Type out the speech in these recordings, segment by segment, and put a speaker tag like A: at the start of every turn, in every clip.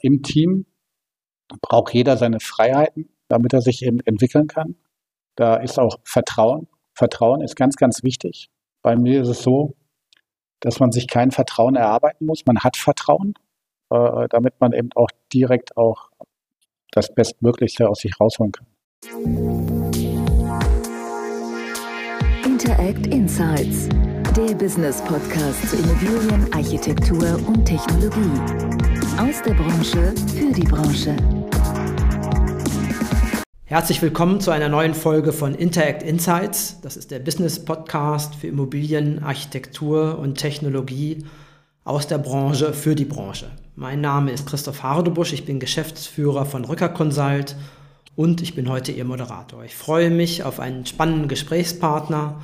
A: im Team braucht jeder seine Freiheiten, damit er sich eben entwickeln kann. Da ist auch Vertrauen. Vertrauen ist ganz, ganz wichtig. Bei mir ist es so, dass man sich kein Vertrauen erarbeiten muss. Man hat Vertrauen, äh, damit man eben auch direkt auch das Bestmöglichste aus sich rausholen kann.
B: Interact Insights, der Business Podcast zu Immobilien, Architektur und Technologie. Aus der Branche für die Branche.
C: Herzlich willkommen zu einer neuen Folge von Interact Insights. Das ist der Business Podcast für Immobilien, Architektur und Technologie aus der Branche für die Branche. Mein Name ist Christoph Hardebusch, ich bin Geschäftsführer von Rücker Consult und ich bin heute Ihr Moderator. Ich freue mich auf einen spannenden Gesprächspartner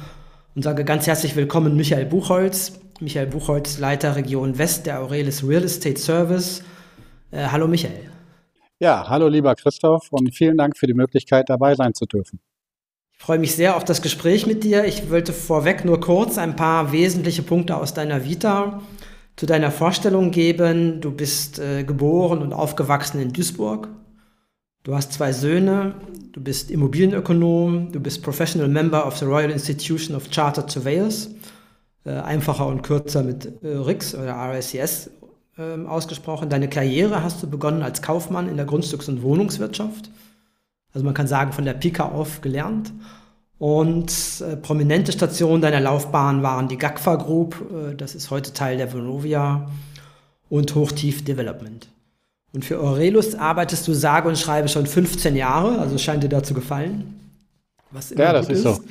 C: und sage ganz herzlich willkommen Michael Buchholz. Michael Buchholz, Leiter Region West der Aurelis Real Estate Service. Äh, hallo Michael.
A: Ja, hallo lieber Christoph und vielen Dank für die Möglichkeit, dabei sein zu dürfen.
C: Ich freue mich sehr auf das Gespräch mit dir. Ich wollte vorweg nur kurz ein paar wesentliche Punkte aus deiner Vita zu deiner Vorstellung geben. Du bist äh, geboren und aufgewachsen in Duisburg. Du hast zwei Söhne. Du bist Immobilienökonom. Du bist Professional Member of the Royal Institution of Chartered Surveyors. Äh, einfacher und kürzer mit äh, RICS oder RICS ähm, ausgesprochen. Deine Karriere hast du begonnen als Kaufmann in der Grundstücks- und Wohnungswirtschaft. Also man kann sagen, von der Pika auf gelernt. Und äh, prominente Stationen deiner Laufbahn waren die GAGFA Group, äh, das ist heute Teil der Vonovia, und Hochtief Development. Und für Aurelus arbeitest du sage und schreibe schon 15 Jahre, also scheint dir dazu gefallen.
A: Was ja, das ist, ist so.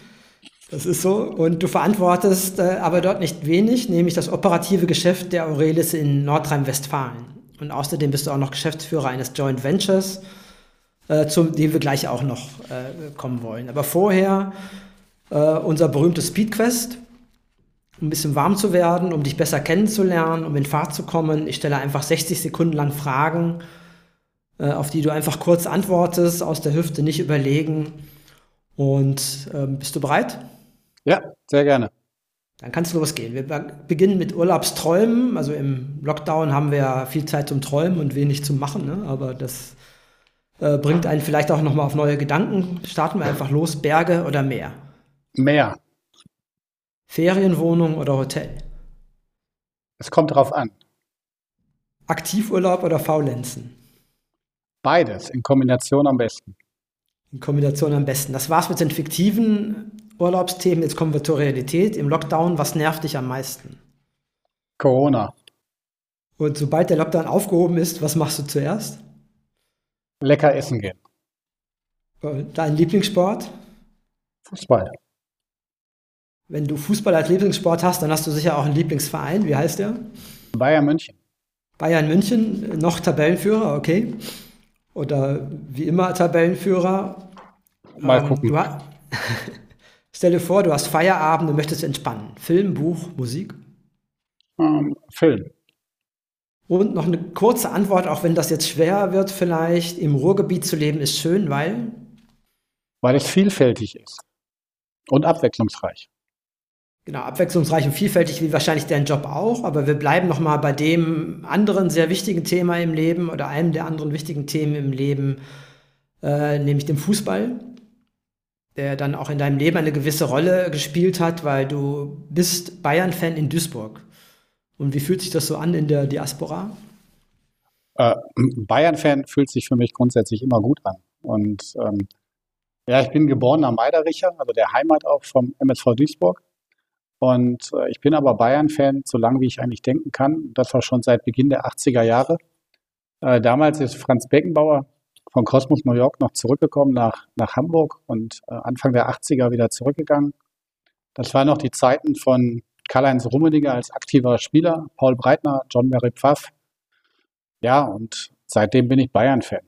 C: Das ist so. Und du verantwortest äh, aber dort nicht wenig, nämlich das operative Geschäft der Aurelis in Nordrhein-Westfalen. Und außerdem bist du auch noch Geschäftsführer eines Joint Ventures, äh, zu dem wir gleich auch noch äh, kommen wollen. Aber vorher äh, unser berühmtes Speedquest, um ein bisschen warm zu werden, um dich besser kennenzulernen, um in Fahrt zu kommen. Ich stelle einfach 60 Sekunden lang Fragen, äh, auf die du einfach kurz antwortest, aus der Hüfte nicht überlegen. Und ähm, bist du bereit?
A: Ja, sehr gerne.
C: Dann kannst du losgehen. Wir beginnen mit Urlaubsträumen. Also im Lockdown haben wir ja viel Zeit zum Träumen und wenig zum Machen, ne? aber das äh, bringt einen vielleicht auch nochmal auf neue Gedanken. Starten wir einfach los. Berge oder Meer?
A: Meer.
C: Ferienwohnung oder Hotel?
A: Es kommt darauf an.
C: Aktivurlaub oder Faulenzen?
A: Beides in Kombination am besten.
C: In Kombination am besten. Das war's mit den fiktiven Urlaubsthemen. Jetzt kommen wir zur Realität. Im Lockdown, was nervt dich am meisten?
A: Corona.
C: Und sobald der Lockdown aufgehoben ist, was machst du zuerst?
A: Lecker essen gehen.
C: Dein Lieblingssport?
A: Fußball.
C: Wenn du Fußball als Lieblingssport hast, dann hast du sicher auch einen Lieblingsverein. Wie heißt der?
A: Bayern München.
C: Bayern München, noch Tabellenführer, okay. Oder wie immer Tabellenführer.
A: Mal ähm, gucken.
C: Stell dir vor, du hast Feierabend und möchtest entspannen. Film, Buch, Musik?
A: Ähm, Film.
C: Und noch eine kurze Antwort, auch wenn das jetzt schwer wird, vielleicht. Im Ruhrgebiet zu leben ist schön, weil?
A: Weil es vielfältig ist und abwechslungsreich.
C: Genau, abwechslungsreich und vielfältig wie wahrscheinlich dein Job auch, aber wir bleiben nochmal bei dem anderen sehr wichtigen Thema im Leben oder einem der anderen wichtigen Themen im Leben, äh, nämlich dem Fußball der dann auch in deinem Leben eine gewisse Rolle gespielt hat, weil du bist Bayern-Fan in Duisburg. Und wie fühlt sich das so an in der Diaspora?
A: Äh, Bayern-Fan fühlt sich für mich grundsätzlich immer gut an. Und ähm, ja, ich bin geborener Meidericher, also der Heimat auch vom MSV Duisburg. Und äh, ich bin aber Bayern-Fan, so lange wie ich eigentlich denken kann. Das war schon seit Beginn der 80er Jahre. Äh, damals ist Franz Beckenbauer von Cosmos New York noch zurückgekommen nach, nach Hamburg und äh, Anfang der 80er wieder zurückgegangen. Das waren noch die Zeiten von Karl-Heinz Rummenigge als aktiver Spieler, Paul Breitner, John Mary Pfaff. Ja, und seitdem bin ich Bayern-Fan.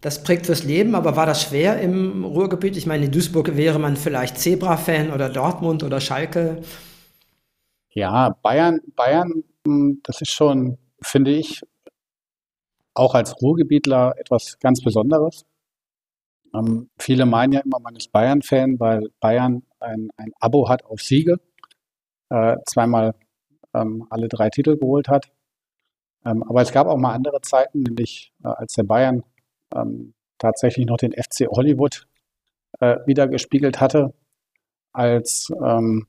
C: Das prägt fürs Leben, aber war das schwer im Ruhrgebiet? Ich meine, in Duisburg wäre man vielleicht Zebra-Fan oder Dortmund oder Schalke.
A: Ja, Bayern, Bayern, hm, das ist schon, finde ich, auch als Ruhrgebietler etwas ganz Besonderes. Ähm, viele meinen ja immer, man ist Bayern-Fan, weil Bayern ein, ein Abo hat auf Siege, äh, zweimal ähm, alle drei Titel geholt hat. Ähm, aber es gab auch mal andere Zeiten, nämlich äh, als der Bayern ähm, tatsächlich noch den FC Hollywood äh, wieder gespiegelt hatte, als ähm,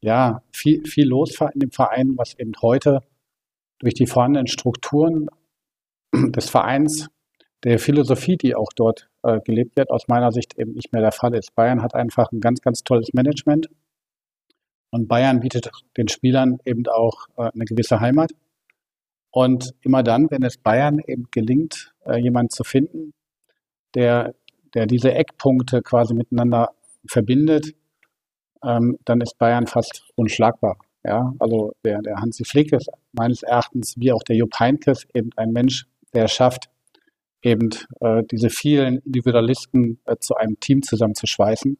A: ja viel, viel los war in dem Verein, was eben heute durch die vorhandenen Strukturen des Vereins, der Philosophie, die auch dort äh, gelebt wird, aus meiner Sicht eben nicht mehr der Fall ist. Bayern hat einfach ein ganz, ganz tolles Management und Bayern bietet den Spielern eben auch äh, eine gewisse Heimat. Und immer dann, wenn es Bayern eben gelingt, äh, jemanden zu finden, der, der diese Eckpunkte quasi miteinander verbindet, ähm, dann ist Bayern fast unschlagbar. Ja, also der, der Hansi Flick ist meines Erachtens, wie auch der Jupp Heynckes, eben ein Mensch, der schafft, eben äh, diese vielen Individualisten äh, zu einem Team zusammenzuschweißen.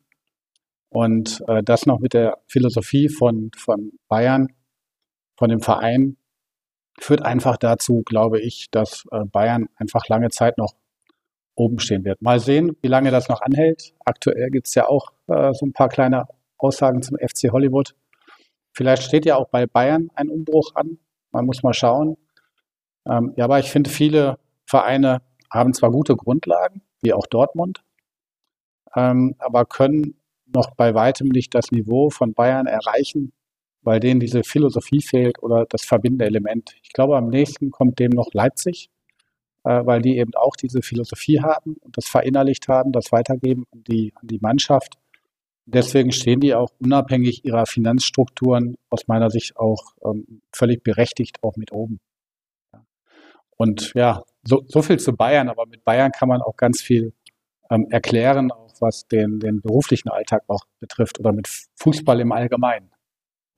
A: Und äh, das noch mit der Philosophie von, von Bayern, von dem Verein, führt einfach dazu, glaube ich, dass äh, Bayern einfach lange Zeit noch oben stehen wird. Mal sehen, wie lange das noch anhält. Aktuell gibt es ja auch äh, so ein paar kleine Aussagen zum FC Hollywood. Vielleicht steht ja auch bei Bayern ein Umbruch an. Man muss mal schauen. Ähm, ja, aber ich finde, viele Vereine haben zwar gute Grundlagen, wie auch Dortmund, ähm, aber können noch bei weitem nicht das Niveau von Bayern erreichen, weil denen diese Philosophie fehlt oder das verbindende Element. Ich glaube, am nächsten kommt dem noch Leipzig, äh, weil die eben auch diese Philosophie haben und das verinnerlicht haben, das weitergeben an die, an die Mannschaft. Deswegen stehen die auch unabhängig ihrer Finanzstrukturen aus meiner Sicht auch ähm, völlig berechtigt auch mit oben. Und ja, so, so viel zu Bayern, aber mit Bayern kann man auch ganz viel ähm, erklären, auch was den, den beruflichen Alltag auch betrifft oder mit Fußball im Allgemeinen.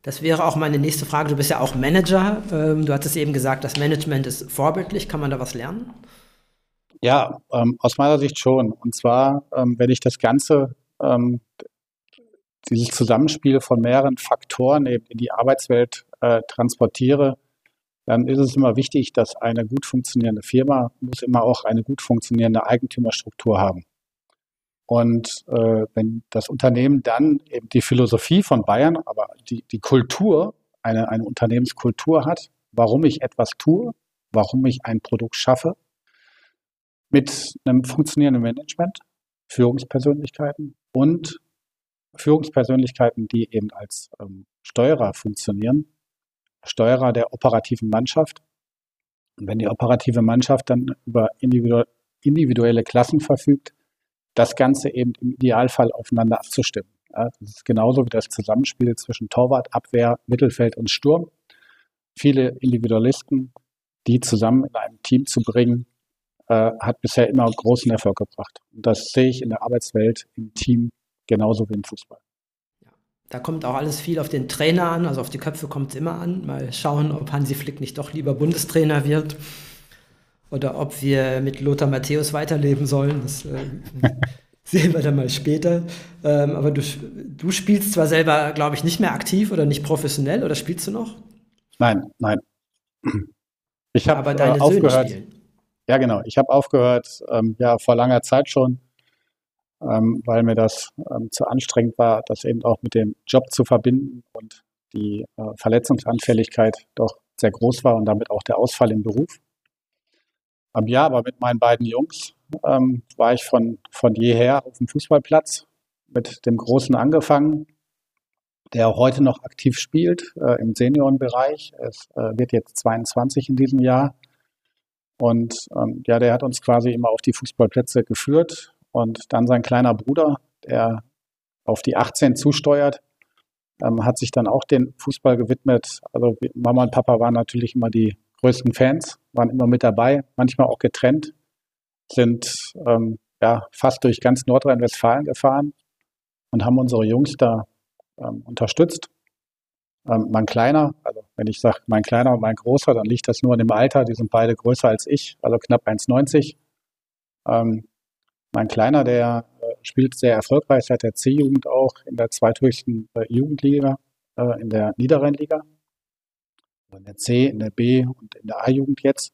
C: Das wäre auch meine nächste Frage. Du bist ja auch Manager. Ähm, du hattest eben gesagt, das Management ist vorbildlich. Kann man da was lernen?
A: Ja, ähm, aus meiner Sicht schon. Und zwar, ähm, wenn ich das Ganze, ähm, dieses Zusammenspiel von mehreren Faktoren eben in die Arbeitswelt äh, transportiere, dann ist es immer wichtig, dass eine gut funktionierende Firma muss immer auch eine gut funktionierende Eigentümerstruktur haben. Und äh, wenn das Unternehmen dann eben die Philosophie von Bayern, aber die, die Kultur, eine, eine Unternehmenskultur hat, warum ich etwas tue, warum ich ein Produkt schaffe, mit einem funktionierenden Management, Führungspersönlichkeiten und Führungspersönlichkeiten, die eben als ähm, Steuerer funktionieren, Steuerer der operativen Mannschaft. Und wenn die operative Mannschaft dann über individuelle Klassen verfügt, das Ganze eben im Idealfall aufeinander abzustimmen. Das ist genauso wie das Zusammenspiel zwischen Torwart, Abwehr, Mittelfeld und Sturm. Viele Individualisten, die zusammen in einem Team zu bringen, äh, hat bisher immer großen Erfolg gebracht. Und das sehe ich in der Arbeitswelt im Team genauso wie im Fußball.
C: Da kommt auch alles viel auf den Trainer an, also auf die Köpfe kommt es immer an. Mal schauen, ob Hansi Flick nicht doch lieber Bundestrainer wird oder ob wir mit Lothar Matthäus weiterleben sollen. Das äh, sehen wir dann mal später. Ähm, aber du, du spielst zwar selber, glaube ich, nicht mehr aktiv oder nicht professionell, oder spielst du noch?
A: Nein, nein. Ich habe äh, aufgehört. Ja, genau. Ich habe aufgehört, ähm, ja, vor langer Zeit schon ähm, weil mir das ähm, zu anstrengend war, das eben auch mit dem Job zu verbinden und die äh, Verletzungsanfälligkeit doch sehr groß war und damit auch der Ausfall im Beruf. Ähm, ja, aber mit meinen beiden Jungs ähm, war ich von, von jeher auf dem Fußballplatz mit dem Großen angefangen, der auch heute noch aktiv spielt äh, im Seniorenbereich. Es äh, wird jetzt 22 in diesem Jahr. Und ähm, ja, der hat uns quasi immer auf die Fußballplätze geführt, und dann sein kleiner Bruder, der auf die 18 zusteuert, ähm, hat sich dann auch den Fußball gewidmet. Also Mama und Papa waren natürlich immer die größten Fans, waren immer mit dabei, manchmal auch getrennt, sind ähm, ja fast durch ganz Nordrhein-Westfalen gefahren und haben unsere Jungs da ähm, unterstützt. Ähm, mein Kleiner, also wenn ich sage mein Kleiner und mein Großer, dann liegt das nur in dem Alter, die sind beide größer als ich, also knapp 1,90. Ähm, mein Kleiner, der äh, spielt sehr erfolgreich seit der C-Jugend auch in der zweithöchsten äh, Jugendliga, äh, in der Niederrheinliga. Also in der C, in der B und in der A-Jugend jetzt.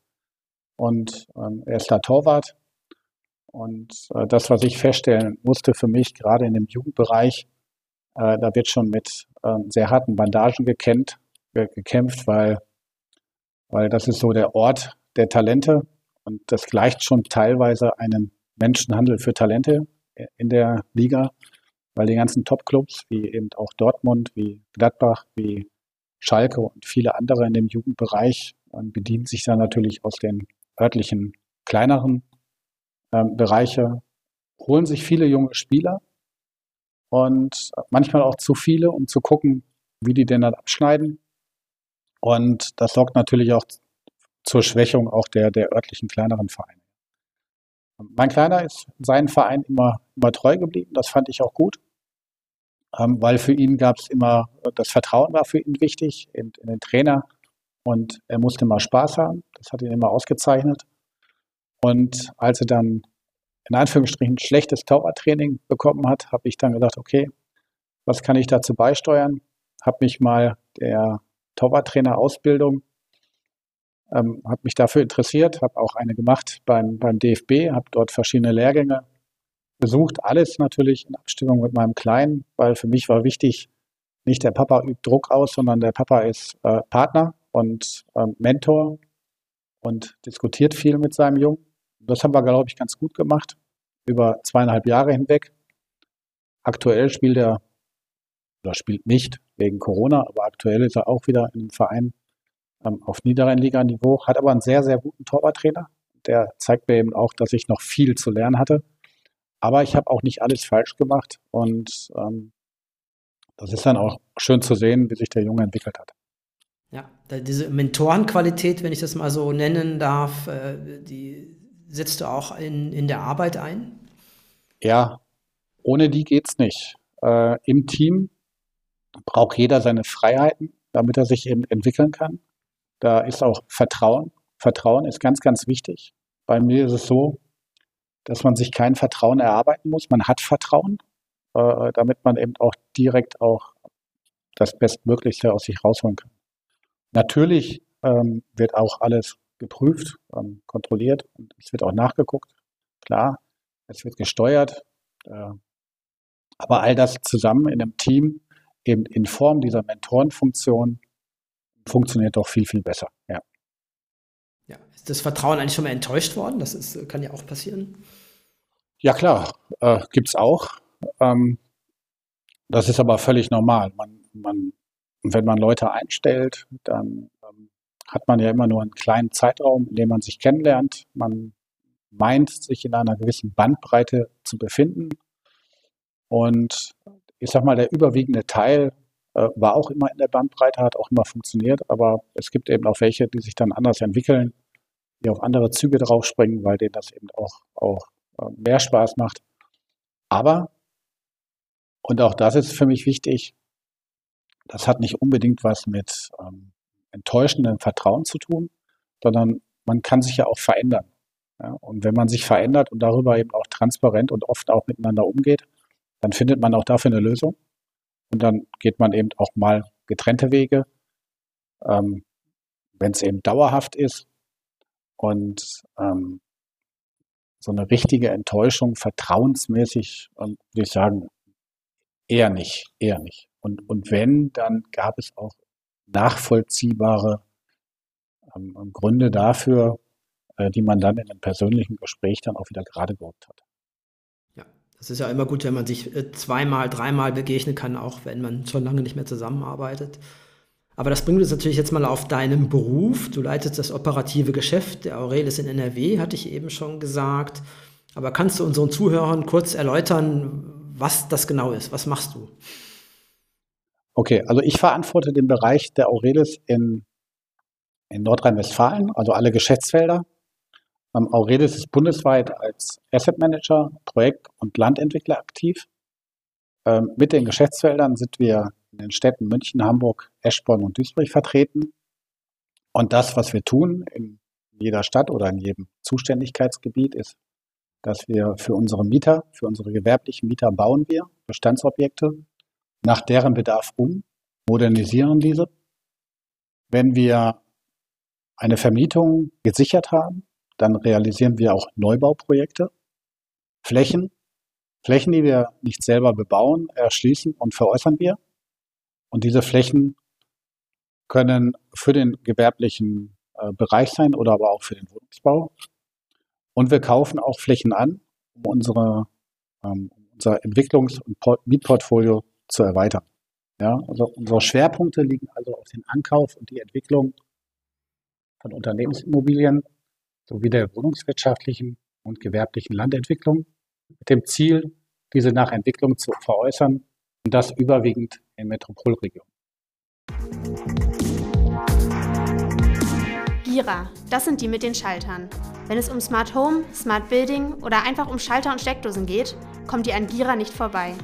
A: Und ähm, er ist da Torwart. Und das, was ich feststellen musste für mich, gerade in dem Jugendbereich, da wird schon mit ähm, sehr harten Bandagen gekämpft, gekämpft, weil weil das ist so der Ort der Talente und das gleicht schon teilweise einem Menschenhandel für Talente in der Liga, weil die ganzen Top-Clubs wie eben auch Dortmund, wie Gladbach, wie Schalke und viele andere in dem Jugendbereich bedienen sich dann natürlich aus den örtlichen kleineren ähm, Bereiche, holen sich viele junge Spieler und manchmal auch zu viele, um zu gucken, wie die denn dann abschneiden. Und das sorgt natürlich auch zur Schwächung auch der, der örtlichen kleineren Vereine. Mein Kleiner ist seinen Verein immer, immer treu geblieben. Das fand ich auch gut, ähm, weil für ihn gab es immer, das Vertrauen war für ihn wichtig in, in den Trainer und er musste immer Spaß haben. Das hat ihn immer ausgezeichnet. Und als er dann in Anführungsstrichen schlechtes Torwarttraining bekommen hat, habe ich dann gedacht, okay, was kann ich dazu beisteuern? Habe mich mal der Torwarttrainer-Ausbildung, ähm, habe mich dafür interessiert, habe auch eine gemacht beim, beim DFB, habe dort verschiedene Lehrgänge besucht, alles natürlich in Abstimmung mit meinem Kleinen, weil für mich war wichtig, nicht der Papa übt Druck aus, sondern der Papa ist äh, Partner und äh, Mentor und diskutiert viel mit seinem Jungen. Das haben wir, glaube ich, ganz gut gemacht, über zweieinhalb Jahre hinweg. Aktuell spielt er, oder spielt nicht wegen Corona, aber aktuell ist er auch wieder einem Verein ähm, auf Niederrhein-Liga-Niveau, hat aber einen sehr, sehr guten Torwarttrainer. Der zeigt mir eben auch, dass ich noch viel zu lernen hatte. Aber ich habe auch nicht alles falsch gemacht und ähm, das ist dann auch schön zu sehen, wie sich der Junge entwickelt hat.
C: Ja, diese Mentorenqualität, wenn ich das mal so nennen darf, äh, die setzt du auch in, in der Arbeit ein?
A: Ja, ohne die geht es nicht. Äh, Im Team braucht jeder seine Freiheiten, damit er sich eben entwickeln kann. Da ist auch Vertrauen. Vertrauen ist ganz, ganz wichtig. Bei mir ist es so, dass man sich kein Vertrauen erarbeiten muss. Man hat Vertrauen, äh, damit man eben auch direkt auch das Bestmöglichste aus sich rausholen kann. Natürlich ähm, wird auch alles geprüft, ähm, kontrolliert und es wird auch nachgeguckt. Klar, es wird gesteuert. Äh, aber all das zusammen in einem Team, eben in Form dieser Mentorenfunktion, funktioniert doch viel, viel besser. Ja.
C: Ja, ist das Vertrauen eigentlich schon mal enttäuscht worden? Das ist, kann ja auch passieren.
A: Ja, klar, äh, gibt es auch. Ähm, das ist aber völlig normal. Man, man, wenn man Leute einstellt, dann ähm, hat man ja immer nur einen kleinen Zeitraum, in dem man sich kennenlernt. Man meint, sich in einer gewissen Bandbreite zu befinden. Und ich sag mal, der überwiegende Teil äh, war auch immer in der Bandbreite, hat auch immer funktioniert, aber es gibt eben auch welche, die sich dann anders entwickeln, die auf andere Züge draufspringen, weil denen das eben auch, auch äh, mehr Spaß macht. Aber, und auch das ist für mich wichtig, das hat nicht unbedingt was mit ähm, enttäuschendem Vertrauen zu tun, sondern man kann sich ja auch verändern. Ja, und wenn man sich verändert und darüber eben auch transparent und oft auch miteinander umgeht, dann findet man auch dafür eine Lösung. Und dann geht man eben auch mal getrennte Wege, ähm, wenn es eben dauerhaft ist. Und ähm, so eine richtige Enttäuschung, vertrauensmäßig, ähm, würde ich sagen, eher nicht, eher nicht. Und, und wenn, dann gab es auch nachvollziehbare ähm, Gründe dafür, äh, die man dann in einem persönlichen Gespräch dann auch wieder gerade gerückt hat.
C: Das ist ja immer gut, wenn man sich äh, zweimal, dreimal begegnen kann, auch wenn man schon lange nicht mehr zusammenarbeitet. Aber das bringt uns natürlich jetzt mal auf deinen Beruf. Du leitest das operative Geschäft der Aurelis in NRW, hatte ich eben schon gesagt. Aber kannst du unseren Zuhörern kurz erläutern, was das genau ist? Was machst du?
A: Okay, also ich verantworte den Bereich der Aurelis in, in Nordrhein-Westfalen, also alle Geschäftsfelder. Ähm, Aurelis ist bundesweit als Asset Manager, Projekt- und Landentwickler aktiv. Ähm, mit den Geschäftsfeldern sind wir in den Städten München, Hamburg, Eschborn und Duisburg vertreten. Und das, was wir tun in jeder Stadt oder in jedem Zuständigkeitsgebiet, ist, dass wir für unsere Mieter, für unsere gewerblichen Mieter bauen wir Bestandsobjekte nach deren Bedarf um, modernisieren diese. Wenn wir eine Vermietung gesichert haben, dann realisieren wir auch Neubauprojekte. Flächen, Flächen, die wir nicht selber bebauen, erschließen und veräußern wir. Und diese Flächen können für den gewerblichen äh, Bereich sein oder aber auch für den Wohnungsbau. Und wir kaufen auch Flächen an, um unsere, ähm, unser Entwicklungs- und Mietportfolio zu erweitern. Ja, also unsere Schwerpunkte liegen also auf den Ankauf und die Entwicklung von Unternehmensimmobilien sowie der wohnungswirtschaftlichen und gewerblichen Landentwicklung mit dem Ziel, diese nach Entwicklung zu veräußern und das überwiegend in Metropolregionen.
D: Gira, das sind die mit den Schaltern. Wenn es um Smart Home, Smart Building oder einfach um Schalter und Steckdosen geht, kommt ihr an Gira nicht vorbei.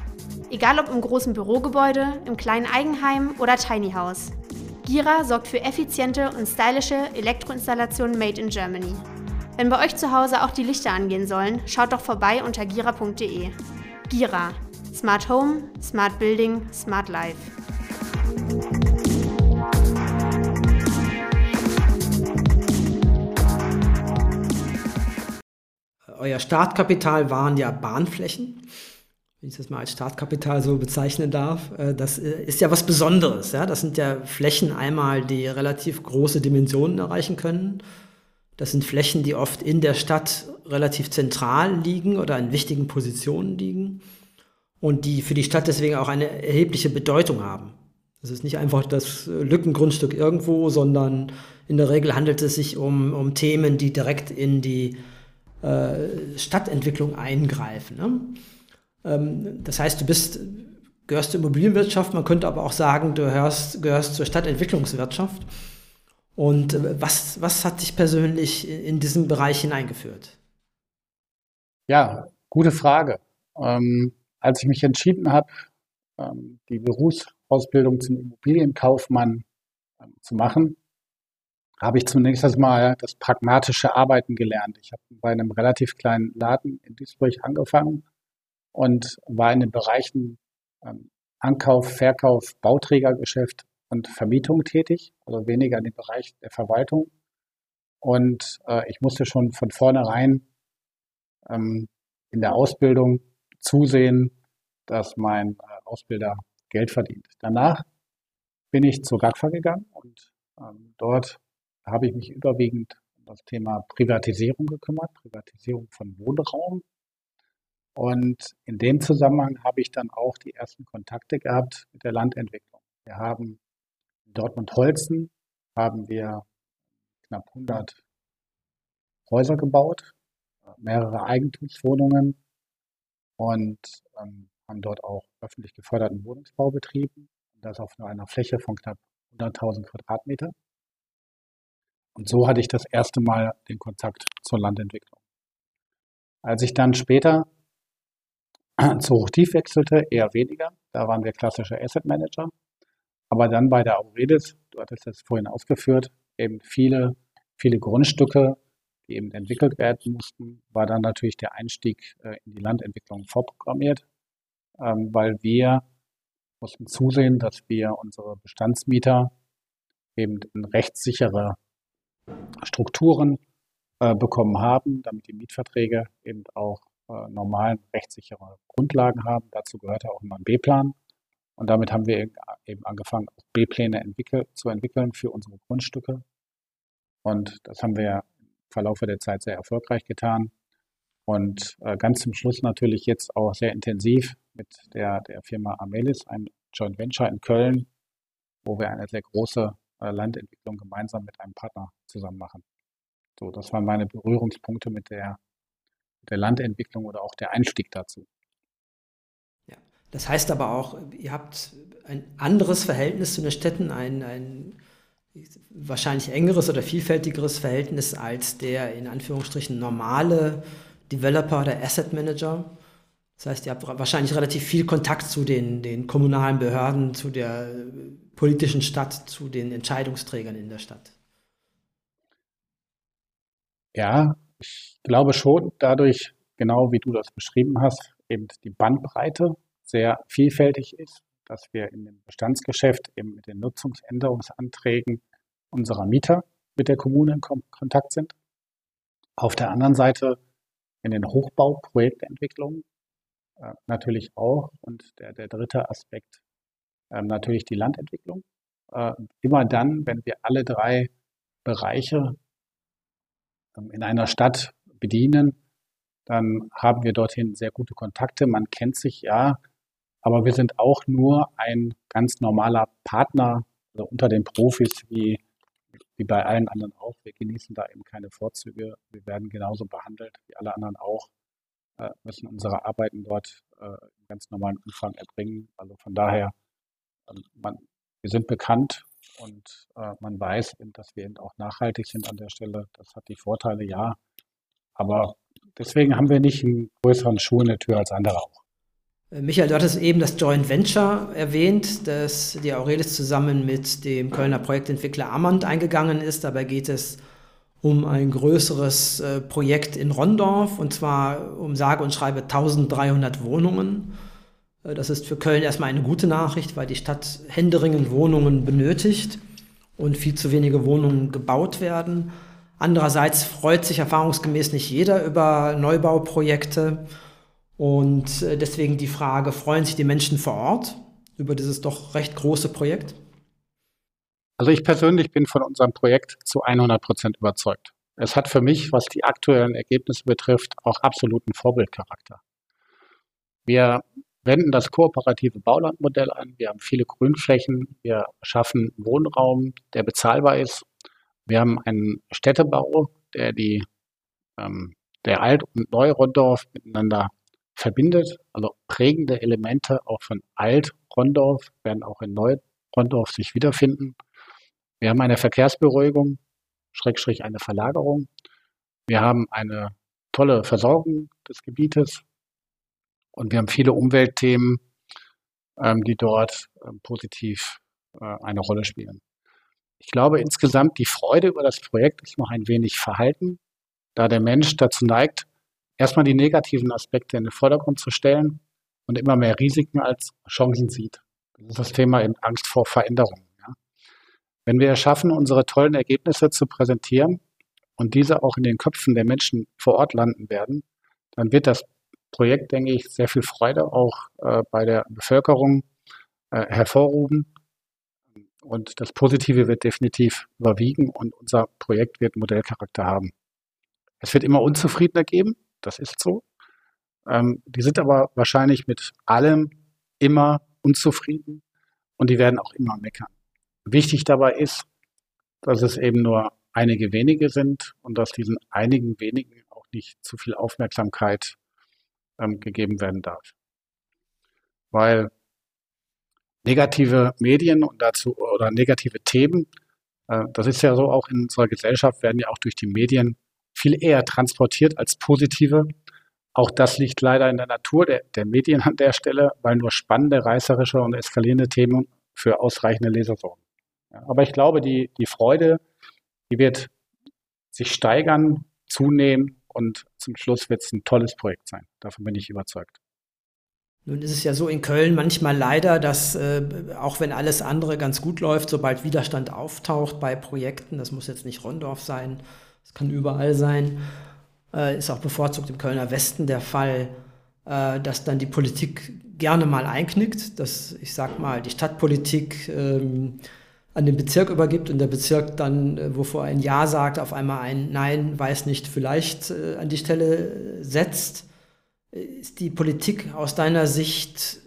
D: Egal ob im großen Bürogebäude, im kleinen Eigenheim oder Tiny House. Gira sorgt für effiziente und stylische Elektroinstallationen made in Germany. Wenn bei euch zu Hause auch die Lichter angehen sollen, schaut doch vorbei unter gira.de. Gira. Smart Home, Smart Building, Smart Life.
C: Euer Startkapital waren ja Bahnflächen wenn ich das mal als Startkapital so bezeichnen darf, äh, das äh, ist ja was Besonderes. Ja? Das sind ja Flächen einmal, die relativ große Dimensionen erreichen können. Das sind Flächen, die oft in der Stadt relativ zentral liegen oder in wichtigen Positionen liegen und die für die Stadt deswegen auch eine erhebliche Bedeutung haben. Das ist nicht einfach das Lückengrundstück irgendwo, sondern in der Regel handelt es sich um, um Themen, die direkt in die äh, Stadtentwicklung eingreifen. Ne? Ähm, das heißt, du bist, gehörst zur Immobilienwirtschaft, man könnte aber auch sagen, du gehörst, gehörst zur Stadtentwicklungswirtschaft. Und äh, was, was hat dich persönlich in diesen Bereich hineingeführt?
A: Ja, gute Frage. Ähm, als ich mich entschieden habe, ähm, die Berufsausbildung zum Immobilienkaufmann ähm, zu machen, habe ich zunächst erstmal das pragmatische Arbeiten gelernt. Ich habe bei einem relativ kleinen Laden in Duisburg angefangen und war in den Bereichen ähm, Ankauf, Verkauf, Bauträgergeschäft und Vermietung tätig, also weniger in dem Bereich der Verwaltung. Und äh, ich musste schon von vornherein ähm, in der Ausbildung zusehen, dass mein äh, Ausbilder Geld verdient. Danach bin ich zur GAGFA gegangen und ähm, dort habe ich mich überwiegend um das Thema Privatisierung gekümmert, Privatisierung von Wohnraum und in dem Zusammenhang habe ich dann auch die ersten Kontakte gehabt mit der Landentwicklung. Wir haben Dortmund-Holzen haben wir knapp 100 Häuser gebaut, mehrere Eigentumswohnungen und ähm, haben dort auch öffentlich geförderten Wohnungsbau betrieben. Und das auf einer Fläche von knapp 100.000 Quadratmeter. Und so hatte ich das erste Mal den Kontakt zur Landentwicklung. Als ich dann später zu Hochtief wechselte, eher weniger. Da waren wir klassische Asset Manager. Aber dann bei der Auredis, du hattest das vorhin ausgeführt, eben viele, viele Grundstücke, die eben entwickelt werden mussten, war dann natürlich der Einstieg äh, in die Landentwicklung vorprogrammiert, ähm, weil wir mussten zusehen, dass wir unsere Bestandsmieter eben in rechtssichere Strukturen äh, bekommen haben, damit die Mietverträge eben auch äh, normalen rechtssichere Grundlagen haben. Dazu gehörte auch immer ein B-Plan. Und damit haben wir eben angefangen, B-Pläne entwickel zu entwickeln für unsere Grundstücke. Und das haben wir im Verlauf der Zeit sehr erfolgreich getan. Und äh, ganz zum Schluss natürlich jetzt auch sehr intensiv mit der, der Firma Amelis, ein Joint Venture in Köln, wo wir eine sehr große äh, Landentwicklung gemeinsam mit einem Partner zusammen machen. So, das waren meine Berührungspunkte mit der der Landentwicklung oder auch der Einstieg dazu.
C: Das heißt aber auch, ihr habt ein anderes Verhältnis zu den Städten, ein, ein wahrscheinlich engeres oder vielfältigeres Verhältnis als der in Anführungsstrichen normale Developer oder Asset Manager. Das heißt, ihr habt wahrscheinlich relativ viel Kontakt zu den, den kommunalen Behörden, zu der politischen Stadt, zu den Entscheidungsträgern in der Stadt.
A: Ja, ich glaube schon, dadurch, genau wie du das beschrieben hast, eben die Bandbreite sehr vielfältig ist, dass wir in dem Bestandsgeschäft eben mit den Nutzungsänderungsanträgen unserer Mieter mit der Kommune in Kontakt sind. Auf der anderen Seite in den Hochbauprojektentwicklungen äh, natürlich auch. Und der, der dritte Aspekt äh, natürlich die Landentwicklung. Äh, immer dann, wenn wir alle drei Bereiche ähm, in einer Stadt bedienen, dann haben wir dorthin sehr gute Kontakte. Man kennt sich ja, aber wir sind auch nur ein ganz normaler Partner also unter den Profis wie, wie bei allen anderen auch. Wir genießen da eben keine Vorzüge. Wir werden genauso behandelt wie alle anderen auch, äh, müssen unsere Arbeiten dort äh, im ganz normalen Umfang erbringen. Also von daher, ähm, man, wir sind bekannt und äh, man weiß, eben, dass wir eben auch nachhaltig sind an der Stelle. Das hat die Vorteile, ja. Aber deswegen haben wir nicht einen größeren Schuh in der Tür als andere auch.
C: Äh, Michael, du hattest eben das Joint Venture erwähnt, das die Aurelis zusammen mit dem Kölner Projektentwickler Amand eingegangen ist. Dabei geht es um ein größeres äh, Projekt in Rondorf und zwar um sage und schreibe 1300 Wohnungen. Äh, das ist für Köln erstmal eine gute Nachricht, weil die Stadt händeringend Wohnungen benötigt und viel zu wenige Wohnungen gebaut werden. Andererseits freut sich erfahrungsgemäß nicht jeder über Neubauprojekte. Und äh, deswegen die Frage, freuen sich die Menschen vor Ort über dieses doch recht große Projekt?
A: Also ich persönlich bin von unserem Projekt zu 100 Prozent überzeugt. Es hat für mich, was die aktuellen Ergebnisse betrifft, auch absoluten Vorbildcharakter. Wir wenden das kooperative Baulandmodell an. Wir haben viele Grünflächen. Wir schaffen Wohnraum, der bezahlbar ist. Wir haben einen Städtebau, der die ähm, der Alt- und Neu-Rondorf miteinander verbindet. Also prägende Elemente auch von Alt-Rondorf werden auch in Neu-Rondorf sich wiederfinden. Wir haben eine Verkehrsberuhigung, Schrägstrich eine Verlagerung. Wir haben eine tolle Versorgung des Gebietes und wir haben viele Umweltthemen, ähm, die dort ähm, positiv äh, eine Rolle spielen. Ich glaube insgesamt, die Freude über das Projekt ist noch ein wenig verhalten, da der Mensch dazu neigt, erstmal die negativen Aspekte in den Vordergrund zu stellen und immer mehr Risiken als Chancen sieht. Das ist das Thema eben Angst vor Veränderungen. Ja. Wenn wir es schaffen, unsere tollen Ergebnisse zu präsentieren und diese auch in den Köpfen der Menschen vor Ort landen werden, dann wird das Projekt, denke ich, sehr viel Freude auch äh, bei der Bevölkerung äh, hervorrufen. Und das Positive wird definitiv überwiegen und unser Projekt wird Modellcharakter haben. Es wird immer Unzufriedene geben, das ist so. Ähm, die sind aber wahrscheinlich mit allem immer unzufrieden und die werden auch immer meckern. Wichtig dabei ist, dass es eben nur einige wenige sind und dass diesen einigen wenigen auch nicht zu viel Aufmerksamkeit ähm, gegeben werden darf. Weil negative Medien und dazu oder negative Themen, äh, das ist ja so auch in unserer Gesellschaft, werden ja auch durch die Medien viel eher transportiert als positive. Auch das liegt leider in der Natur der, der Medien an der Stelle, weil nur spannende, reißerische und eskalierende Themen für ausreichende Leser sorgen. Ja, aber ich glaube, die, die Freude, die wird sich steigern, zunehmen und zum Schluss wird es ein tolles Projekt sein. Davon bin ich überzeugt.
C: Nun ist es ja so in Köln manchmal leider, dass äh, auch wenn alles andere ganz gut läuft, sobald Widerstand auftaucht bei Projekten, das muss jetzt nicht Rondorf sein, das kann überall sein. Äh, ist auch bevorzugt im Kölner Westen der Fall, äh, dass dann die Politik gerne mal einknickt, dass ich sag mal die Stadtpolitik ähm, an den Bezirk übergibt und der Bezirk dann, äh, wovor ein Ja sagt, auf einmal ein Nein, weiß nicht, vielleicht äh, an die Stelle setzt. Ist die Politik aus deiner Sicht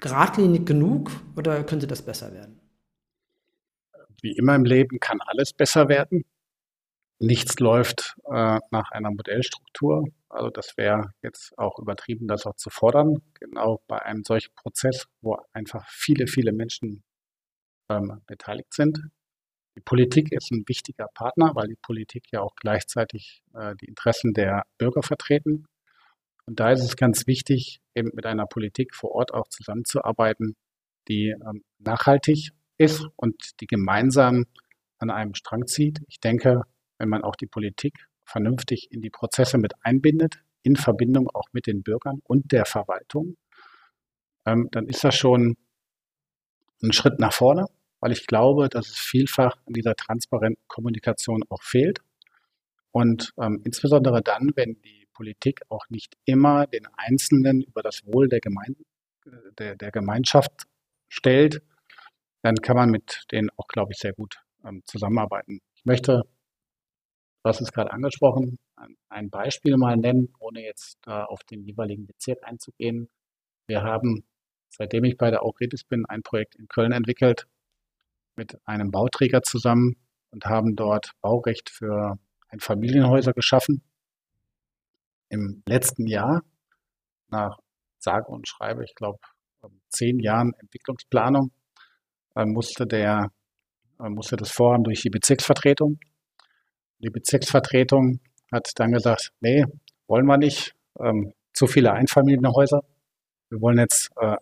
C: geradlinig genug oder könnte das besser werden?
A: Wie immer im Leben kann alles besser werden nichts läuft äh, nach einer Modellstruktur. Also das wäre jetzt auch übertrieben, das auch zu fordern. Genau bei einem solchen Prozess, wo einfach viele, viele Menschen ähm, beteiligt sind. Die Politik ist ein wichtiger Partner, weil die Politik ja auch gleichzeitig äh, die Interessen der Bürger vertreten. Und da ist es ganz wichtig, eben mit einer Politik vor Ort auch zusammenzuarbeiten, die ähm, nachhaltig ist und die gemeinsam an einem Strang zieht. Ich denke, wenn man auch die Politik vernünftig in die Prozesse mit einbindet, in Verbindung auch mit den Bürgern und der Verwaltung, ähm, dann ist das schon ein Schritt nach vorne, weil ich glaube, dass es vielfach an dieser transparenten Kommunikation auch fehlt. Und ähm, insbesondere dann, wenn die Politik auch nicht immer den Einzelnen über das Wohl der, Gemeinde, der, der Gemeinschaft stellt, dann kann man mit denen auch, glaube ich, sehr gut ähm, zusammenarbeiten möchte, du hast es gerade angesprochen, ein Beispiel mal nennen, ohne jetzt da auf den jeweiligen Bezirk einzugehen. Wir haben, seitdem ich bei der Aukretis bin, ein Projekt in Köln entwickelt mit einem Bauträger zusammen und haben dort Baurecht für Einfamilienhäuser geschaffen. Im letzten Jahr, nach sage und schreibe, ich glaube, zehn Jahren Entwicklungsplanung, äh, musste der, äh, musste das Vorhaben durch die Bezirksvertretung. Die Bezirksvertretung hat dann gesagt, nee, wollen wir nicht, ähm, zu viele Einfamilienhäuser. Wir wollen jetzt äh,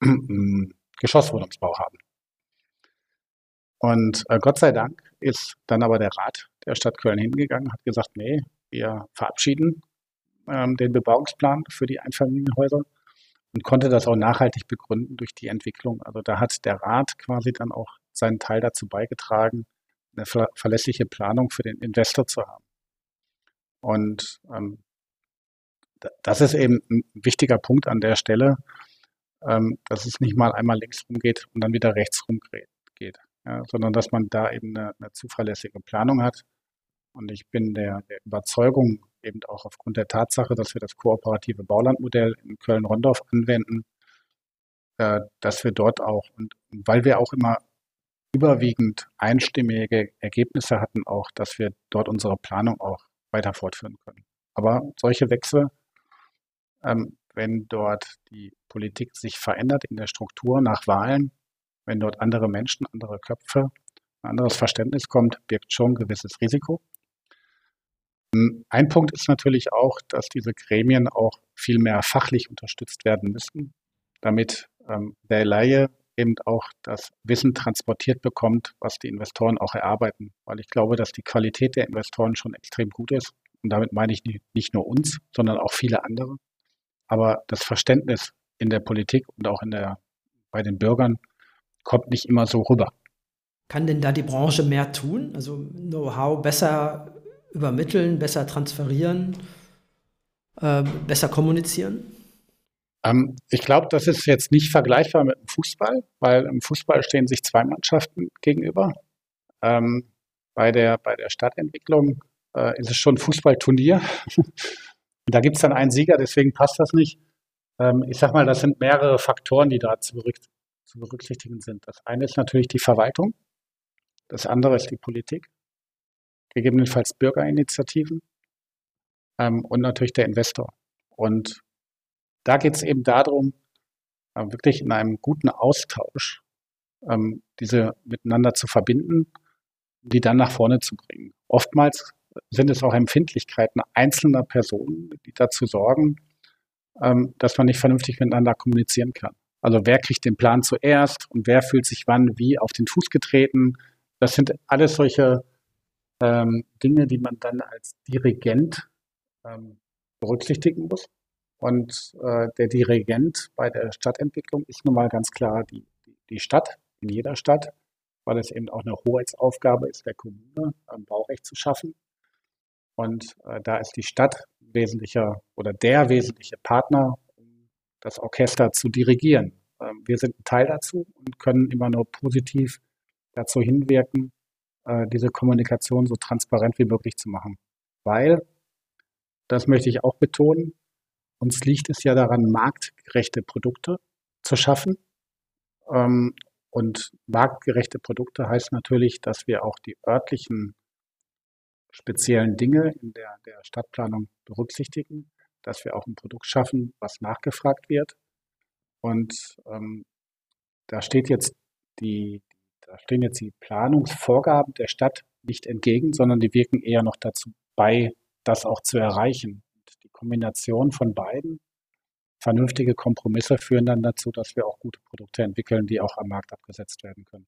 A: Geschosswohnungsbau haben. Und äh, Gott sei Dank ist dann aber der Rat der Stadt Köln hingegangen, hat gesagt, nee, wir verabschieden ähm, den Bebauungsplan für die Einfamilienhäuser und konnte das auch nachhaltig begründen durch die Entwicklung. Also da hat der Rat quasi dann auch seinen Teil dazu beigetragen, eine ver verlässliche Planung für den Investor zu haben. Und ähm, das ist eben ein wichtiger Punkt an der Stelle, ähm, dass es nicht mal einmal links rumgeht und dann wieder rechts rum geht, ja, sondern dass man da eben eine, eine, zuverlässige Planung hat. Und ich bin der, der Überzeugung, eben auch aufgrund der Tatsache, dass wir das kooperative Baulandmodell in Köln-Rondorf anwenden, äh, dass wir dort auch, und weil wir auch immer überwiegend einstimmige Ergebnisse hatten, auch, dass wir dort unsere Planung auch weiter fortführen können. Aber solche Wechsel, ähm, wenn dort die Politik sich verändert in der Struktur nach Wahlen, wenn dort andere Menschen, andere Köpfe, ein anderes Verständnis kommt, birgt schon ein gewisses Risiko. Ein Punkt ist natürlich auch, dass diese Gremien auch viel mehr fachlich unterstützt werden müssen, damit ähm, der Laie eben auch das Wissen transportiert bekommt, was die Investoren auch erarbeiten. Weil ich glaube, dass die Qualität der Investoren schon extrem gut ist. Und damit meine ich nicht nur uns, sondern auch viele andere. Aber das Verständnis in der Politik und auch in der, bei den Bürgern kommt nicht immer so rüber.
C: Kann denn da die Branche mehr tun? Also Know-how besser übermitteln, besser transferieren, äh, besser kommunizieren?
A: Ähm, ich glaube, das ist jetzt nicht vergleichbar mit dem Fußball, weil im Fußball stehen sich zwei Mannschaften gegenüber. Ähm, bei, der, bei der Stadtentwicklung äh, ist es schon Fußballturnier. da gibt es dann einen Sieger, deswegen passt das nicht. Ähm, ich sage mal, das sind mehrere Faktoren, die da zu, zu berücksichtigen sind. Das eine ist natürlich die Verwaltung, das andere ist die Politik, gegebenenfalls Bürgerinitiativen ähm, und natürlich der Investor. Und da geht es eben darum, äh, wirklich in einem guten Austausch ähm, diese miteinander zu verbinden, die dann nach vorne zu bringen. Oftmals sind es auch Empfindlichkeiten einzelner Personen, die dazu sorgen, ähm, dass man nicht vernünftig miteinander kommunizieren kann. Also wer kriegt den Plan zuerst und wer fühlt sich wann wie auf den Fuß getreten. Das sind alles solche ähm, Dinge, die man dann als Dirigent ähm, berücksichtigen muss. Und äh, der Dirigent bei der Stadtentwicklung ist nun mal ganz klar die, die, Stadt, in jeder Stadt, weil es eben auch eine Hoheitsaufgabe ist, der Kommune ein Baurecht zu schaffen. Und äh, da ist die Stadt wesentlicher oder der wesentliche Partner, um das Orchester zu dirigieren. Ähm, wir sind ein Teil dazu und können immer nur positiv dazu hinwirken, äh, diese Kommunikation so transparent wie möglich zu machen. Weil, das möchte ich auch betonen, uns liegt es ja daran, marktgerechte Produkte zu schaffen. Ähm, und marktgerechte Produkte heißt natürlich, dass wir auch die örtlichen speziellen Dinge in der, der Stadtplanung berücksichtigen, dass wir auch ein Produkt schaffen, was nachgefragt wird. Und ähm, da steht jetzt die, da stehen jetzt die Planungsvorgaben der Stadt nicht entgegen, sondern die wirken eher noch dazu bei, das auch zu erreichen. Kombination von beiden, vernünftige Kompromisse führen dann dazu, dass wir auch gute Produkte entwickeln, die auch am Markt abgesetzt werden können.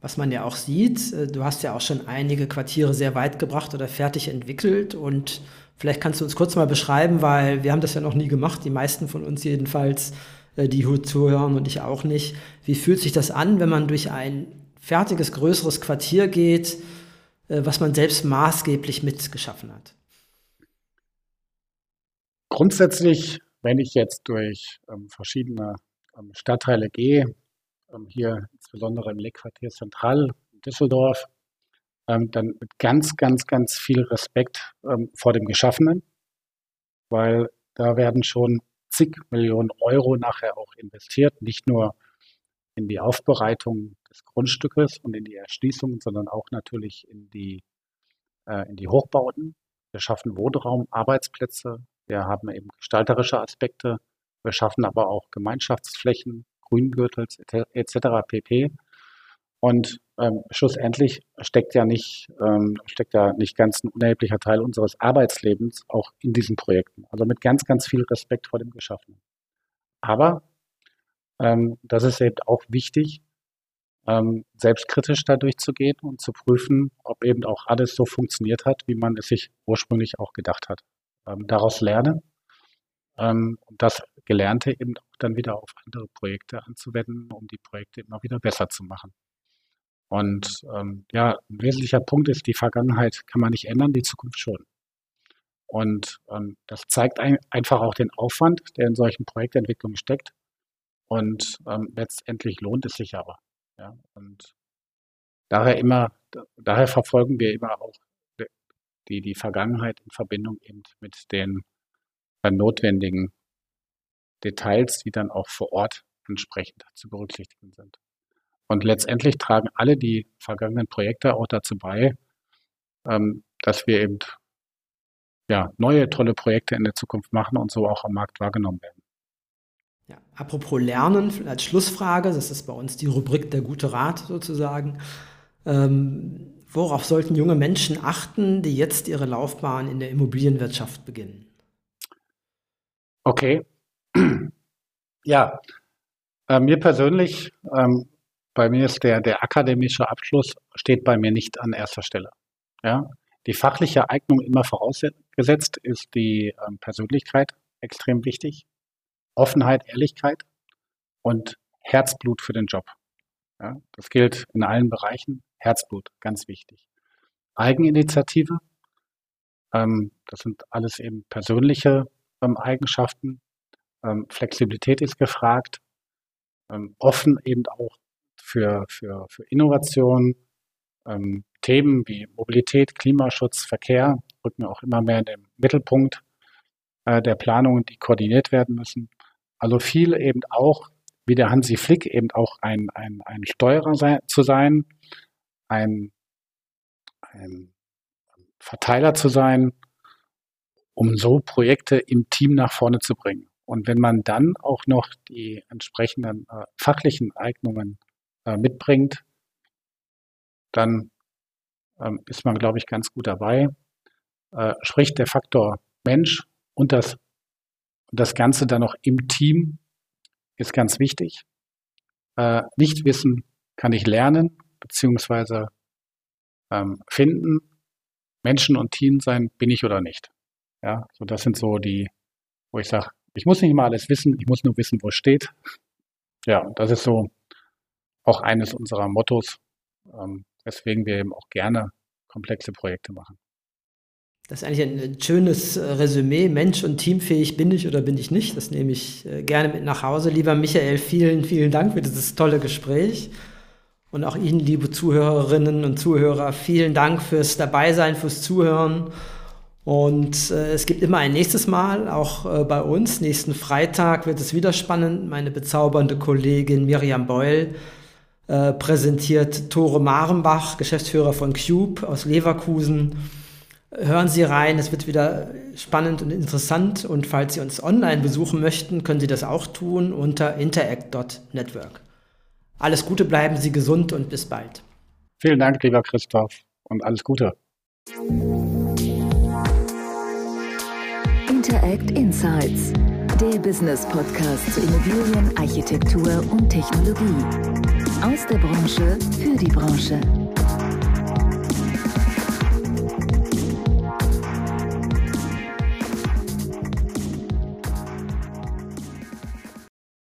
C: Was man ja auch sieht, äh, du hast ja auch schon einige Quartiere sehr weit gebracht oder fertig entwickelt und vielleicht kannst du uns kurz mal beschreiben, weil wir haben das ja noch nie gemacht, die meisten von uns jedenfalls, äh, die zuhören und ich auch nicht. Wie fühlt sich das an, wenn man durch ein fertiges, größeres Quartier geht, äh, was man selbst maßgeblich mitgeschaffen hat?
A: Grundsätzlich, wenn ich jetzt durch ähm, verschiedene ähm, Stadtteile gehe, ähm, hier insbesondere im Leckquartier Zentral in Düsseldorf, ähm, dann mit ganz, ganz, ganz viel Respekt ähm, vor dem Geschaffenen, weil da werden schon zig Millionen Euro nachher auch investiert, nicht nur in die Aufbereitung des Grundstückes und in die Erschließung, sondern auch natürlich in die, äh, in die Hochbauten. Wir schaffen Wohnraum, Arbeitsplätze, wir haben eben gestalterische Aspekte, wir schaffen aber auch Gemeinschaftsflächen, Grüngürtels etc. pp. Und ähm, schlussendlich steckt ja nicht, ähm, steckt ja nicht ganz ein unerheblicher Teil unseres Arbeitslebens auch in diesen Projekten. Also mit ganz, ganz viel Respekt vor dem Geschaffenen. Aber ähm, das ist eben auch wichtig, ähm, selbstkritisch da durchzugehen und zu prüfen, ob eben auch alles so funktioniert hat, wie man es sich ursprünglich auch gedacht hat. Ähm, daraus lernen ähm, das Gelernte eben auch dann wieder auf andere Projekte anzuwenden, um die Projekte immer wieder besser zu machen. Und ähm, ja, ein wesentlicher Punkt ist, die Vergangenheit kann man nicht ändern, die Zukunft schon. Und ähm, das zeigt ein, einfach auch den Aufwand, der in solchen Projektentwicklungen steckt. Und ähm, letztendlich lohnt es sich aber. Ja? Und daher immer, daher verfolgen wir immer auch die, die Vergangenheit in Verbindung eben mit den äh, notwendigen Details, die dann auch vor Ort entsprechend zu berücksichtigen sind. Und letztendlich tragen alle die vergangenen Projekte auch dazu bei, ähm, dass wir eben ja, neue tolle Projekte in der Zukunft machen und so auch am Markt wahrgenommen werden.
C: Ja, apropos Lernen, als Schlussfrage, das ist bei uns die Rubrik der gute Rat sozusagen. Ähm, worauf sollten junge Menschen achten, die jetzt ihre Laufbahn in der Immobilienwirtschaft beginnen?
A: Okay. Ja, äh, mir persönlich ähm, bei mir ist der, der akademische Abschluss steht bei mir nicht an erster Stelle. Ja? Die fachliche Eignung immer vorausgesetzt ist die ähm, Persönlichkeit extrem wichtig. Offenheit, Ehrlichkeit und Herzblut für den Job. Ja? Das gilt in allen Bereichen. Herzblut, ganz wichtig. Eigeninitiative, ähm, das sind alles eben persönliche ähm, Eigenschaften. Ähm, Flexibilität ist gefragt. Ähm, offen eben auch für, für, für Innovation. Ähm, Themen wie Mobilität, Klimaschutz, Verkehr rücken auch immer mehr in den Mittelpunkt äh, der Planungen, die koordiniert werden müssen. Also viel eben auch, wie der Hansi Flick, eben auch ein, ein, ein Steuerer sei, zu sein, ein, ein Verteiler zu sein, um so Projekte im Team nach vorne zu bringen. Und wenn man dann auch noch die entsprechenden äh, fachlichen Eignungen äh, mitbringt, dann ähm, ist man, glaube ich, ganz gut dabei. Äh, sprich, der Faktor Mensch und das, das Ganze dann noch im Team ist ganz wichtig. Äh, nicht wissen kann ich lernen, beziehungsweise ähm, finden. Menschen und Team sein, bin ich oder nicht. Ja, so das sind so die, wo ich sage, ich muss nicht mal alles wissen, ich muss nur wissen, wo es steht. Ja, das ist so auch eines unserer Mottos, ähm, weswegen wir eben auch gerne komplexe Projekte machen.
C: Das ist eigentlich ein schönes äh, Resümee. Mensch und teamfähig bin ich oder bin ich nicht. Das nehme ich äh, gerne mit nach Hause. Lieber Michael, vielen, vielen Dank für dieses tolle Gespräch. Und auch Ihnen, liebe Zuhörerinnen und Zuhörer, vielen Dank fürs Dabeisein, fürs Zuhören. Und äh, es gibt immer ein nächstes Mal, auch äh, bei uns. Nächsten Freitag wird es wieder spannend. Meine bezaubernde Kollegin Miriam Beul äh, präsentiert Tore Marenbach, Geschäftsführer von Cube aus Leverkusen. Hören Sie rein, es wird wieder spannend und interessant. Und falls Sie uns online besuchen möchten, können Sie das auch tun unter interact.network. Alles Gute, bleiben Sie gesund und bis bald.
A: Vielen Dank, lieber Christoph, und alles Gute.
B: Interact Insights, der Business Podcast zu Immobilien, Architektur und Technologie. Aus der Branche für die Branche.